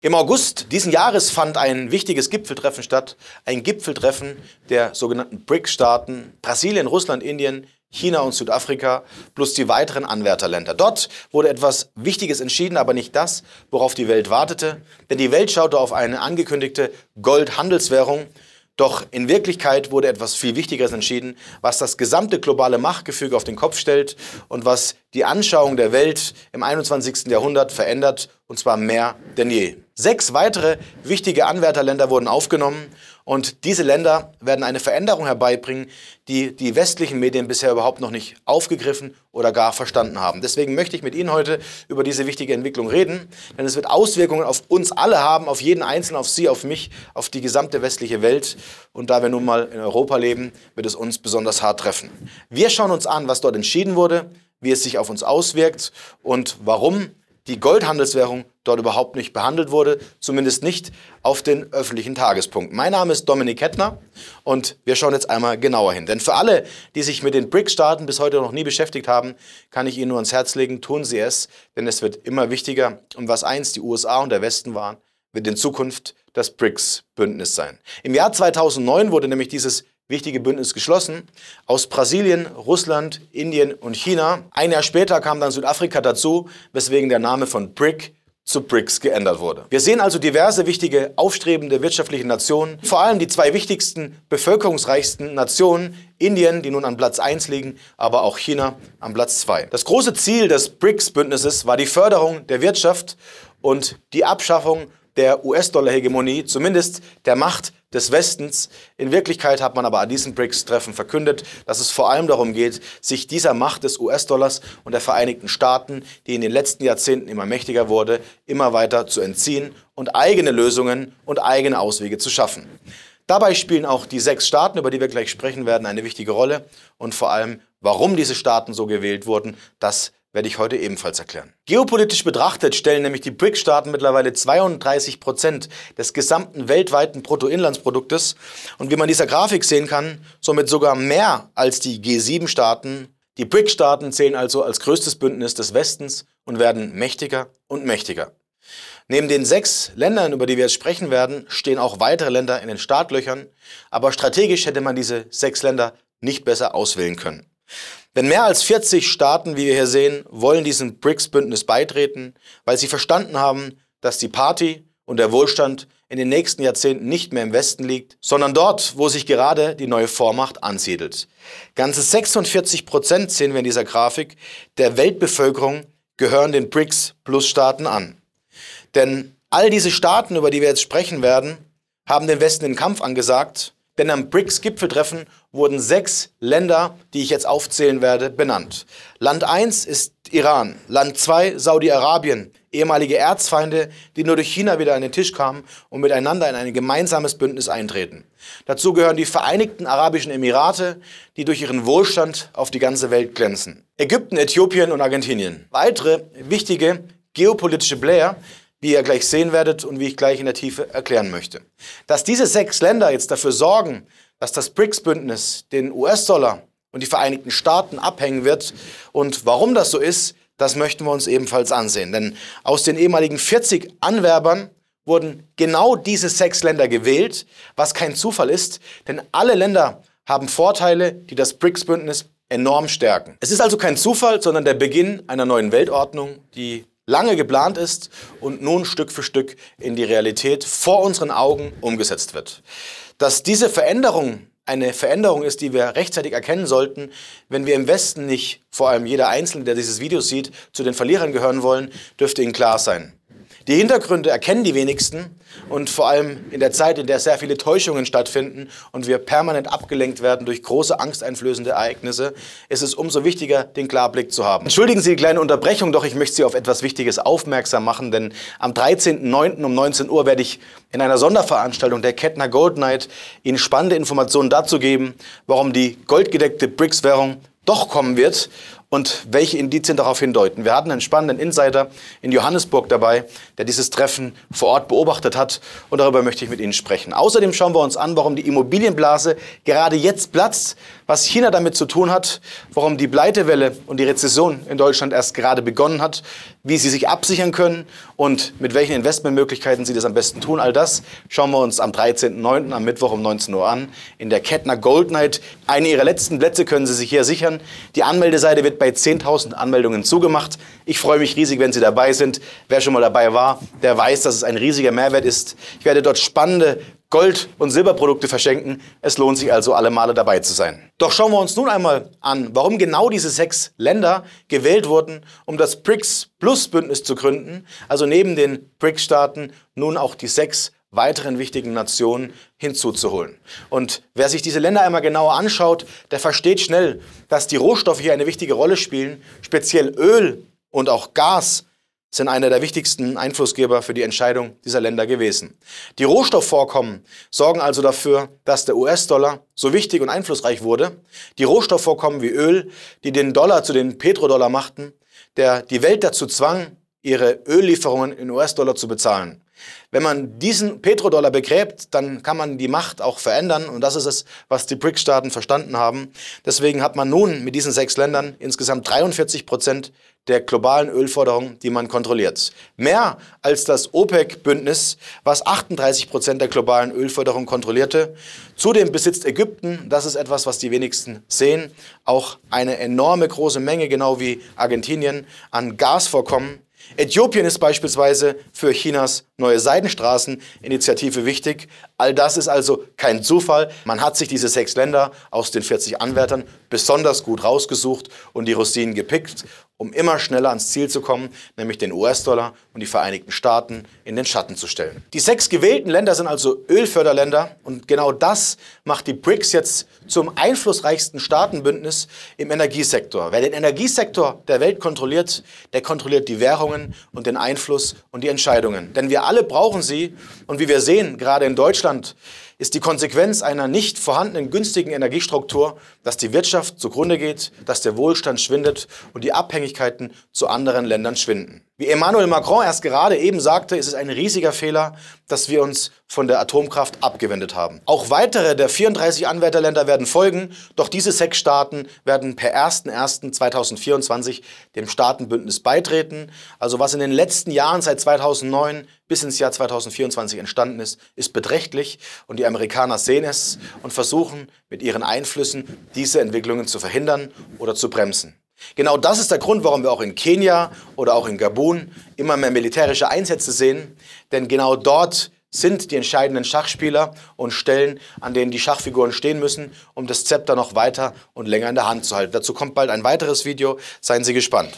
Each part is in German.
Im August diesen Jahres fand ein wichtiges Gipfeltreffen statt, ein Gipfeltreffen der sogenannten BRICS-Staaten, Brasilien, Russland, Indien, China und Südafrika plus die weiteren Anwärterländer. Dort wurde etwas Wichtiges entschieden, aber nicht das, worauf die Welt wartete, denn die Welt schaute auf eine angekündigte Goldhandelswährung, doch in Wirklichkeit wurde etwas viel Wichtigeres entschieden, was das gesamte globale Machtgefüge auf den Kopf stellt und was die Anschauung der Welt im 21. Jahrhundert verändert, und zwar mehr denn je. Sechs weitere wichtige Anwärterländer wurden aufgenommen und diese Länder werden eine Veränderung herbeibringen, die die westlichen Medien bisher überhaupt noch nicht aufgegriffen oder gar verstanden haben. Deswegen möchte ich mit Ihnen heute über diese wichtige Entwicklung reden, denn es wird Auswirkungen auf uns alle haben, auf jeden Einzelnen, auf Sie, auf mich, auf die gesamte westliche Welt. Und da wir nun mal in Europa leben, wird es uns besonders hart treffen. Wir schauen uns an, was dort entschieden wurde, wie es sich auf uns auswirkt und warum die Goldhandelswährung dort überhaupt nicht behandelt wurde, zumindest nicht auf den öffentlichen Tagespunkt. Mein Name ist Dominik Hettner und wir schauen jetzt einmal genauer hin. Denn für alle, die sich mit den BRICS-Staaten bis heute noch nie beschäftigt haben, kann ich Ihnen nur ans Herz legen, tun Sie es, denn es wird immer wichtiger. Und was einst die USA und der Westen waren, wird in Zukunft das BRICS-Bündnis sein. Im Jahr 2009 wurde nämlich dieses wichtige Bündnis geschlossen aus Brasilien, Russland, Indien und China. Ein Jahr später kam dann Südafrika dazu, weswegen der Name von BRIC zu BRICS geändert wurde. Wir sehen also diverse wichtige aufstrebende wirtschaftliche Nationen, vor allem die zwei wichtigsten bevölkerungsreichsten Nationen, Indien, die nun an Platz 1 liegen, aber auch China an Platz 2. Das große Ziel des BRICS-Bündnisses war die Förderung der Wirtschaft und die Abschaffung der US-Dollar-Hegemonie, zumindest der Macht des Westens. In Wirklichkeit hat man aber an diesem BRICS-Treffen verkündet, dass es vor allem darum geht, sich dieser Macht des US-Dollars und der Vereinigten Staaten, die in den letzten Jahrzehnten immer mächtiger wurde, immer weiter zu entziehen und eigene Lösungen und eigene Auswege zu schaffen. Dabei spielen auch die sechs Staaten, über die wir gleich sprechen werden, eine wichtige Rolle und vor allem, warum diese Staaten so gewählt wurden, das werde ich heute ebenfalls erklären. Geopolitisch betrachtet stellen nämlich die BRIC-Staaten mittlerweile 32 Prozent des gesamten weltweiten Bruttoinlandsproduktes und wie man dieser Grafik sehen kann, somit sogar mehr als die G7-Staaten. Die BRIC-Staaten zählen also als größtes Bündnis des Westens und werden mächtiger und mächtiger. Neben den sechs Ländern, über die wir jetzt sprechen werden, stehen auch weitere Länder in den Startlöchern, aber strategisch hätte man diese sechs Länder nicht besser auswählen können. Denn mehr als 40 Staaten, wie wir hier sehen, wollen diesem BRICS-Bündnis beitreten, weil sie verstanden haben, dass die Party und der Wohlstand in den nächsten Jahrzehnten nicht mehr im Westen liegt, sondern dort, wo sich gerade die neue Vormacht ansiedelt. Ganze 46 Prozent, sehen wir in dieser Grafik, der Weltbevölkerung gehören den BRICS-Plus-Staaten an. Denn all diese Staaten, über die wir jetzt sprechen werden, haben den Westen den Kampf angesagt denn am BRICS-Gipfeltreffen wurden sechs Länder, die ich jetzt aufzählen werde, benannt. Land 1 ist Iran, Land 2 Saudi-Arabien, ehemalige Erzfeinde, die nur durch China wieder an den Tisch kamen und miteinander in ein gemeinsames Bündnis eintreten. Dazu gehören die Vereinigten Arabischen Emirate, die durch ihren Wohlstand auf die ganze Welt glänzen. Ägypten, Äthiopien und Argentinien. Weitere wichtige geopolitische Player wie ihr gleich sehen werdet und wie ich gleich in der Tiefe erklären möchte. Dass diese sechs Länder jetzt dafür sorgen, dass das BRICS-Bündnis den US-Dollar und die Vereinigten Staaten abhängen wird und warum das so ist, das möchten wir uns ebenfalls ansehen. Denn aus den ehemaligen 40 Anwerbern wurden genau diese sechs Länder gewählt, was kein Zufall ist, denn alle Länder haben Vorteile, die das BRICS-Bündnis enorm stärken. Es ist also kein Zufall, sondern der Beginn einer neuen Weltordnung, die lange geplant ist und nun Stück für Stück in die Realität vor unseren Augen umgesetzt wird. Dass diese Veränderung eine Veränderung ist, die wir rechtzeitig erkennen sollten, wenn wir im Westen nicht, vor allem jeder Einzelne, der dieses Video sieht, zu den Verlierern gehören wollen, dürfte Ihnen klar sein. Die Hintergründe erkennen die wenigsten und vor allem in der Zeit, in der sehr viele Täuschungen stattfinden und wir permanent abgelenkt werden durch große angsteinflößende Ereignisse, ist es umso wichtiger, den Klarblick zu haben. Entschuldigen Sie die kleine Unterbrechung, doch ich möchte Sie auf etwas Wichtiges aufmerksam machen, denn am 13.09. um 19 Uhr werde ich in einer Sonderveranstaltung der Kettner Gold Night Ihnen spannende Informationen dazu geben, warum die goldgedeckte BRICS-Währung doch kommen wird und welche Indizien darauf hindeuten. Wir hatten einen spannenden Insider in Johannesburg dabei, der dieses Treffen vor Ort beobachtet hat und darüber möchte ich mit Ihnen sprechen. Außerdem schauen wir uns an, warum die Immobilienblase gerade jetzt platzt, was China damit zu tun hat, warum die Pleitewelle und die Rezession in Deutschland erst gerade begonnen hat, wie sie sich absichern können und mit welchen Investmentmöglichkeiten sie das am besten tun. All das schauen wir uns am 13.09. am Mittwoch um 19 Uhr an in der Kettner Gold Night. Eine ihrer letzten Plätze können Sie sich hier sichern. Die Anmeldeseite wird bei 10.000 Anmeldungen zugemacht. Ich freue mich riesig, wenn Sie dabei sind. Wer schon mal dabei war, der weiß, dass es ein riesiger Mehrwert ist. Ich werde dort spannende Gold- und Silberprodukte verschenken. Es lohnt sich also, alle Male dabei zu sein. Doch schauen wir uns nun einmal an, warum genau diese sechs Länder gewählt wurden, um das BRICS-Plus-Bündnis zu gründen. Also neben den BRICS-Staaten nun auch die sechs weiteren wichtigen Nationen hinzuzuholen. Und wer sich diese Länder einmal genauer anschaut, der versteht schnell, dass die Rohstoffe hier eine wichtige Rolle spielen, speziell Öl und auch Gas sind einer der wichtigsten Einflussgeber für die Entscheidung dieser Länder gewesen. Die Rohstoffvorkommen sorgen also dafür, dass der US-Dollar so wichtig und einflussreich wurde. Die Rohstoffvorkommen wie Öl, die den Dollar zu den Petrodollar machten, der die Welt dazu zwang, ihre Öllieferungen in US-Dollar zu bezahlen. Wenn man diesen Petrodollar begräbt, dann kann man die Macht auch verändern und das ist es, was die BRICS-Staaten verstanden haben. Deswegen hat man nun mit diesen sechs Ländern insgesamt 43 Prozent der globalen Ölforderung, die man kontrolliert. Mehr als das OPEC-Bündnis, was 38 Prozent der globalen Ölförderung kontrollierte. Zudem besitzt Ägypten, das ist etwas, was die wenigsten sehen, auch eine enorme große Menge, genau wie Argentinien, an Gasvorkommen. Äthiopien ist beispielsweise für Chinas neue Seidenstraßeninitiative wichtig. All das ist also kein Zufall. Man hat sich diese sechs Länder aus den 40 Anwärtern besonders gut rausgesucht und die Rosinen gepickt, um immer schneller ans Ziel zu kommen, nämlich den US-Dollar und die Vereinigten Staaten in den Schatten zu stellen. Die sechs gewählten Länder sind also Ölförderländer und genau das macht die BRICS jetzt zum einflussreichsten Staatenbündnis im Energiesektor. Wer den Energiesektor der Welt kontrolliert, der kontrolliert die Währungen und den Einfluss und die Entscheidungen. Denn wir alle brauchen sie und wie wir sehen, gerade in Deutschland, ist die Konsequenz einer nicht vorhandenen günstigen Energiestruktur, dass die Wirtschaft zugrunde geht, dass der Wohlstand schwindet und die Abhängigkeiten zu anderen Ländern schwinden. Wie Emmanuel Macron erst gerade eben sagte, ist es ein riesiger Fehler, dass wir uns von der Atomkraft abgewendet haben. Auch weitere der 34 Anwärterländer werden folgen, doch diese sechs Staaten werden per 01.01.2024 dem Staatenbündnis beitreten. Also was in den letzten Jahren seit 2009 bis ins Jahr 2024 entstanden ist, ist beträchtlich und die Amerikaner sehen es und versuchen mit ihren Einflüssen diese Entwicklungen zu verhindern oder zu bremsen. Genau das ist der Grund, warum wir auch in Kenia oder auch in Gabun immer mehr militärische Einsätze sehen, denn genau dort sind die entscheidenden Schachspieler und Stellen, an denen die Schachfiguren stehen müssen, um das Zepter noch weiter und länger in der Hand zu halten. Dazu kommt bald ein weiteres Video, seien Sie gespannt.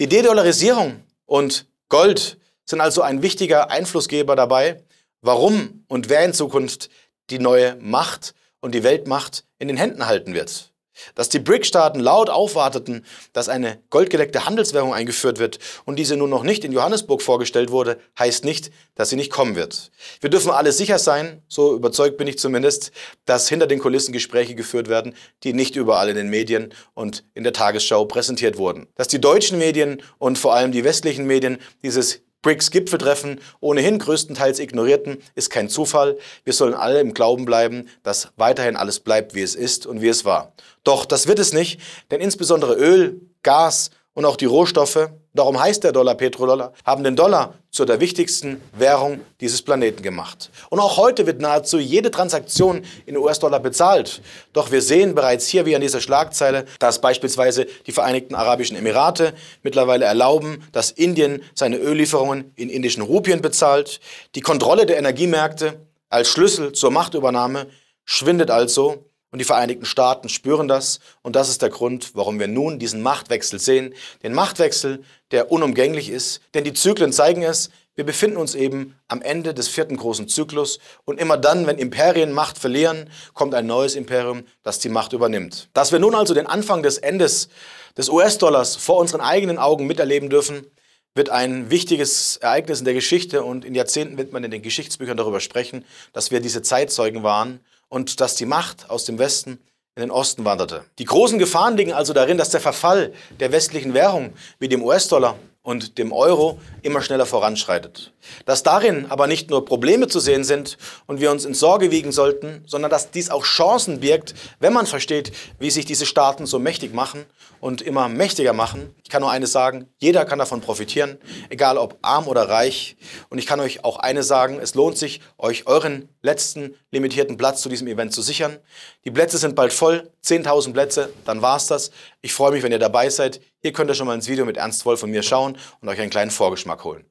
Die De-Dollarisierung und Gold sind also ein wichtiger Einflussgeber dabei, warum und wer in Zukunft die neue Macht und die Weltmacht in den Händen halten wird. Dass die BRIC-Staaten laut aufwarteten, dass eine goldgedeckte Handelswährung eingeführt wird und diese nun noch nicht in Johannesburg vorgestellt wurde, heißt nicht, dass sie nicht kommen wird. Wir dürfen alle sicher sein, so überzeugt bin ich zumindest, dass hinter den Kulissen Gespräche geführt werden, die nicht überall in den Medien und in der Tagesschau präsentiert wurden. Dass die deutschen Medien und vor allem die westlichen Medien dieses BRICS-Gipfeltreffen ohnehin größtenteils ignorierten, ist kein Zufall. Wir sollen alle im Glauben bleiben, dass weiterhin alles bleibt, wie es ist und wie es war. Doch das wird es nicht, denn insbesondere Öl, Gas und auch die Rohstoffe, darum heißt der Dollar Petrodollar, haben den Dollar zu der wichtigsten Währung dieses Planeten gemacht. Und auch heute wird nahezu jede Transaktion in US-Dollar bezahlt. Doch wir sehen bereits hier wie an dieser Schlagzeile, dass beispielsweise die Vereinigten Arabischen Emirate mittlerweile erlauben, dass Indien seine Öllieferungen in indischen Rupien bezahlt. Die Kontrolle der Energiemärkte als Schlüssel zur Machtübernahme schwindet also und die Vereinigten Staaten spüren das. Und das ist der Grund, warum wir nun diesen Machtwechsel sehen. Den Machtwechsel, der unumgänglich ist. Denn die Zyklen zeigen es. Wir befinden uns eben am Ende des vierten großen Zyklus. Und immer dann, wenn Imperien Macht verlieren, kommt ein neues Imperium, das die Macht übernimmt. Dass wir nun also den Anfang des Endes des US-Dollars vor unseren eigenen Augen miterleben dürfen, wird ein wichtiges Ereignis in der Geschichte und in Jahrzehnten wird man in den Geschichtsbüchern darüber sprechen, dass wir diese Zeitzeugen waren und dass die Macht aus dem Westen in den Osten wanderte. Die großen Gefahren liegen also darin, dass der Verfall der westlichen Währung wie dem US-Dollar und dem Euro immer schneller voranschreitet. Dass darin aber nicht nur Probleme zu sehen sind und wir uns in Sorge wiegen sollten, sondern dass dies auch Chancen birgt, wenn man versteht, wie sich diese Staaten so mächtig machen und immer mächtiger machen. Ich kann nur eines sagen, jeder kann davon profitieren, egal ob arm oder reich. Und ich kann euch auch eines sagen, es lohnt sich, euch euren letzten limitierten Platz zu diesem Event zu sichern. Die Plätze sind bald voll, 10.000 Plätze, dann war's das. Ich freue mich, wenn ihr dabei seid. Ihr könnt ja schon mal ins Video mit Ernst Wolf von mir schauen und euch einen kleinen Vorgeschmack holen.